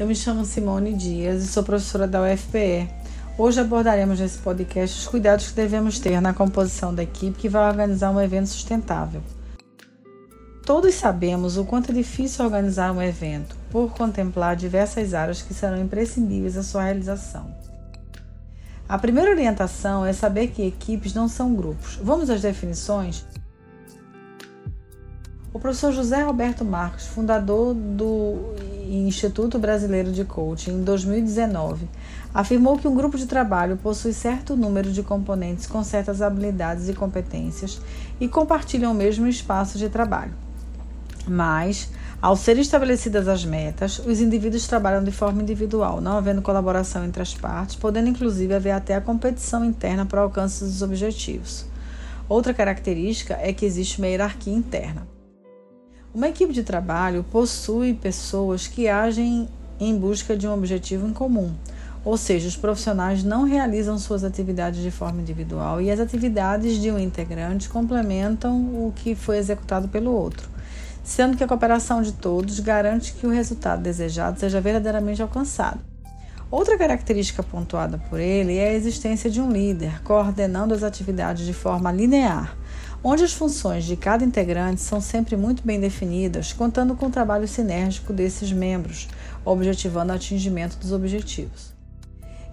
eu me chamo Simone Dias e sou professora da UFPE. Hoje abordaremos nesse podcast os cuidados que devemos ter na composição da equipe que vai organizar um evento sustentável. Todos sabemos o quanto é difícil organizar um evento, por contemplar diversas áreas que serão imprescindíveis à sua realização. A primeira orientação é saber que equipes não são grupos. Vamos às definições? O professor José Roberto Marques, fundador do Instituto Brasileiro de Coaching em 2019, afirmou que um grupo de trabalho possui certo número de componentes com certas habilidades e competências e compartilham o mesmo espaço de trabalho. Mas, ao serem estabelecidas as metas, os indivíduos trabalham de forma individual, não havendo colaboração entre as partes, podendo inclusive haver até a competição interna para o alcance dos objetivos. Outra característica é que existe uma hierarquia interna. Uma equipe de trabalho possui pessoas que agem em busca de um objetivo em comum, ou seja, os profissionais não realizam suas atividades de forma individual e as atividades de um integrante complementam o que foi executado pelo outro, sendo que a cooperação de todos garante que o resultado desejado seja verdadeiramente alcançado. Outra característica pontuada por ele é a existência de um líder coordenando as atividades de forma linear onde as funções de cada integrante são sempre muito bem definidas, contando com o trabalho sinérgico desses membros, objetivando o atingimento dos objetivos.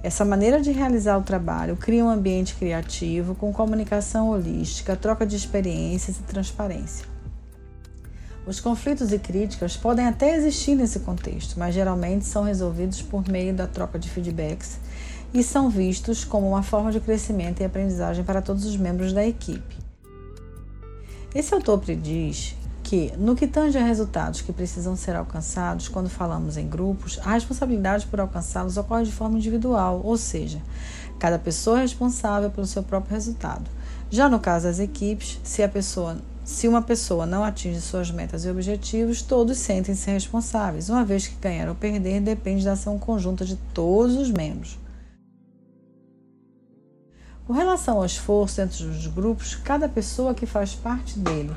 Essa maneira de realizar o trabalho cria um ambiente criativo com comunicação holística, troca de experiências e transparência. Os conflitos e críticas podem até existir nesse contexto, mas geralmente são resolvidos por meio da troca de feedbacks e são vistos como uma forma de crescimento e aprendizagem para todos os membros da equipe. Esse autor prediz que, no que tange a resultados que precisam ser alcançados quando falamos em grupos, a responsabilidade por alcançá-los ocorre de forma individual, ou seja, cada pessoa é responsável pelo seu próprio resultado. Já no caso das equipes, se pessoa se uma pessoa não atinge suas metas e objetivos, todos sentem-se responsáveis, uma vez que ganhar ou perder depende da ação conjunta de todos os membros. Com relação ao esforço dentro dos grupos, cada pessoa que faz parte dele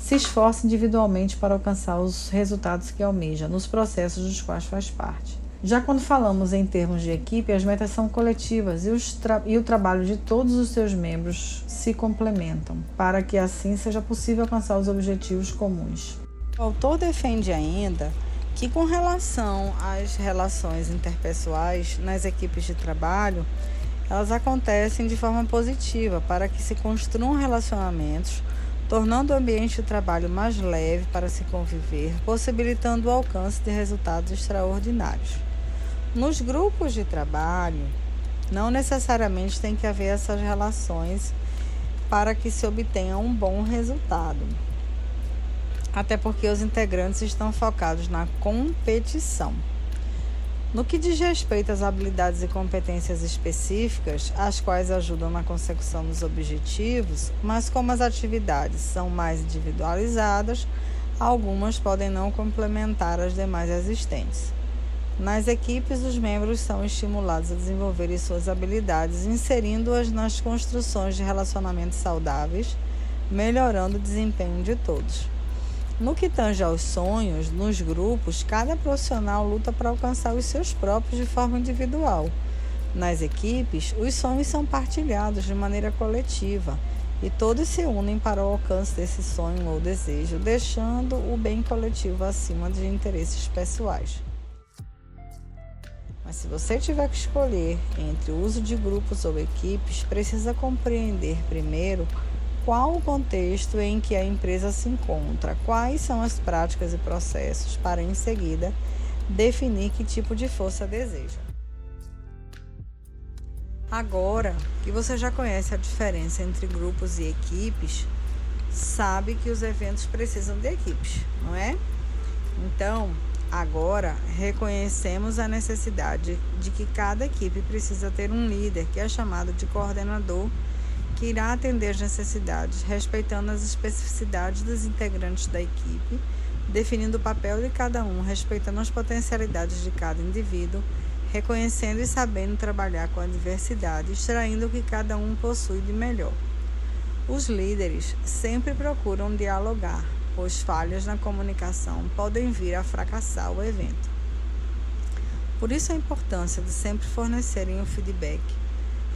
se esforça individualmente para alcançar os resultados que almeja nos processos dos quais faz parte. Já quando falamos em termos de equipe, as metas são coletivas e, e, o trabalho de todos os seus membros se complementam, para que assim seja possível alcançar os objetivos comuns. O autor defende ainda que, com relação às relações interpessoais nas equipes de trabalho, elas acontecem de forma positiva para que se construam relacionamentos, tornando o ambiente de trabalho mais leve para se conviver, possibilitando o alcance de resultados extraordinários. Nos grupos de trabalho, não necessariamente tem que haver essas relações para que se obtenha um bom resultado. Até porque os integrantes estão focados na competição. No que diz respeito às habilidades e competências específicas, as quais ajudam na consecução dos objetivos, mas como as atividades são mais individualizadas, algumas podem não complementar as demais existentes. Nas equipes, os membros são estimulados a desenvolverem suas habilidades, inserindo-as nas construções de relacionamentos saudáveis, melhorando o desempenho de todos. No que tange aos sonhos, nos grupos, cada profissional luta para alcançar os seus próprios de forma individual. Nas equipes, os sonhos são partilhados de maneira coletiva e todos se unem para o alcance desse sonho ou desejo, deixando o bem coletivo acima de interesses pessoais. Mas se você tiver que escolher entre o uso de grupos ou equipes, precisa compreender primeiro qual o contexto em que a empresa se encontra, quais são as práticas e processos, para em seguida definir que tipo de força deseja. Agora que você já conhece a diferença entre grupos e equipes, sabe que os eventos precisam de equipes, não é? Então, agora reconhecemos a necessidade de que cada equipe precisa ter um líder, que é chamado de coordenador que irá atender as necessidades, respeitando as especificidades dos integrantes da equipe, definindo o papel de cada um, respeitando as potencialidades de cada indivíduo, reconhecendo e sabendo trabalhar com a diversidade, extraindo o que cada um possui de melhor. Os líderes sempre procuram dialogar, pois falhas na comunicação podem vir a fracassar o evento. Por isso a importância de sempre fornecerem o feedback,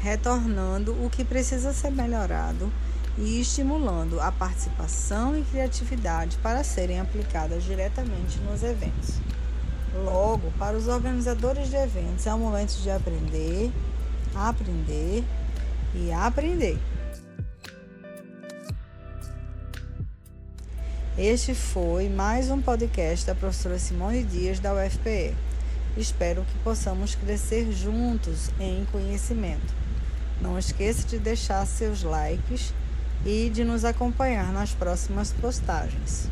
retornando o que precisa ser melhorado e estimulando a participação e criatividade para serem aplicadas diretamente nos eventos. Logo, para os organizadores de eventos, é o momento de aprender, aprender e aprender. Este foi mais um podcast da professora Simone Dias da UFPE. Espero que possamos crescer juntos em conhecimento. Não esqueça de deixar seus likes e de nos acompanhar nas próximas postagens.